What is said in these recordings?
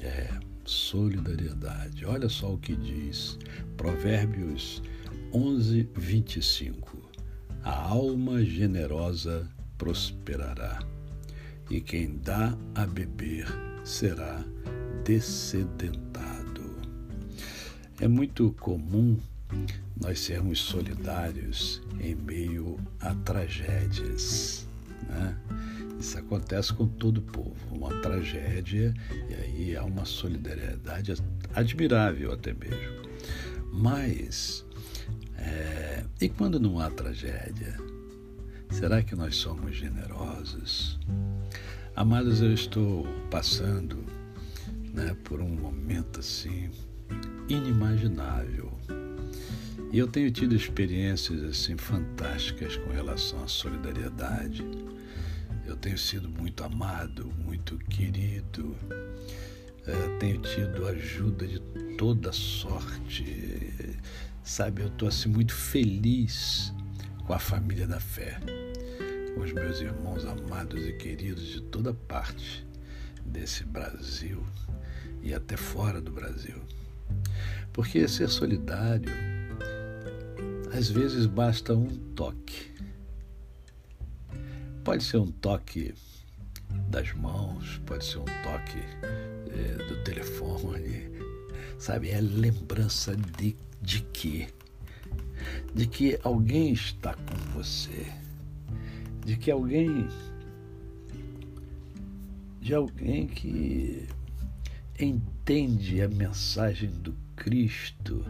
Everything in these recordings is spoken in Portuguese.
É, solidariedade. Olha só o que diz Provérbios 11, 25. A alma generosa prosperará, e quem dá a beber será descedentado. É muito comum nós sermos solidários em meio a tragédias. Né? Isso acontece com todo o povo, uma tragédia, e aí há uma solidariedade admirável até mesmo. Mas, é, e quando não há tragédia? Será que nós somos generosos? Amados, eu estou passando né, por um momento assim inimaginável. E eu tenho tido experiências assim fantásticas com relação à solidariedade eu tenho sido muito amado, muito querido, é, tenho tido ajuda de toda sorte. Sabe, eu estou assim muito feliz com a família da fé, com os meus irmãos amados e queridos de toda parte desse Brasil e até fora do Brasil. Porque ser solidário, às vezes basta um toque Pode ser um toque das mãos, pode ser um toque é, do telefone, sabe? É lembrança de, de quê? De que alguém está com você, de que alguém, de alguém que entende a mensagem do Cristo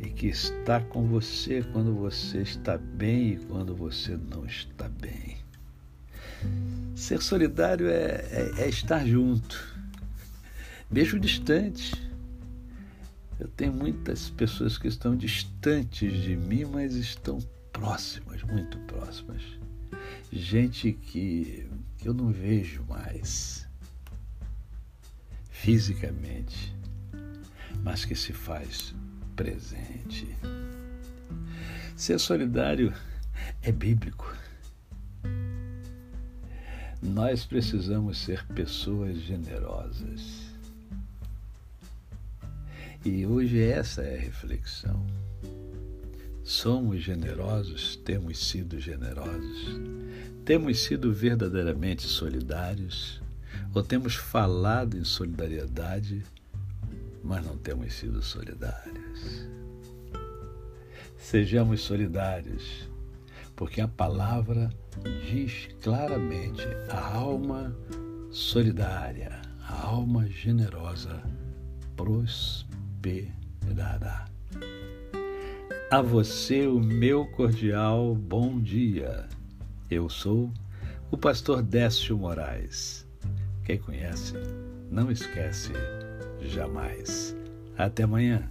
e que está com você quando você está bem e quando você não está bem. Ser solidário é, é, é estar junto, mesmo distante. Eu tenho muitas pessoas que estão distantes de mim, mas estão próximas, muito próximas. Gente que eu não vejo mais fisicamente, mas que se faz presente. Ser solidário é bíblico. Nós precisamos ser pessoas generosas. E hoje essa é a reflexão. Somos generosos? Temos sido generosos? Temos sido verdadeiramente solidários? Ou temos falado em solidariedade, mas não temos sido solidários? Sejamos solidários porque a palavra diz claramente a alma solidária, a alma generosa prosperará. A você o meu cordial bom dia. Eu sou o pastor Décio Moraes. Quem conhece, não esquece jamais. Até amanhã.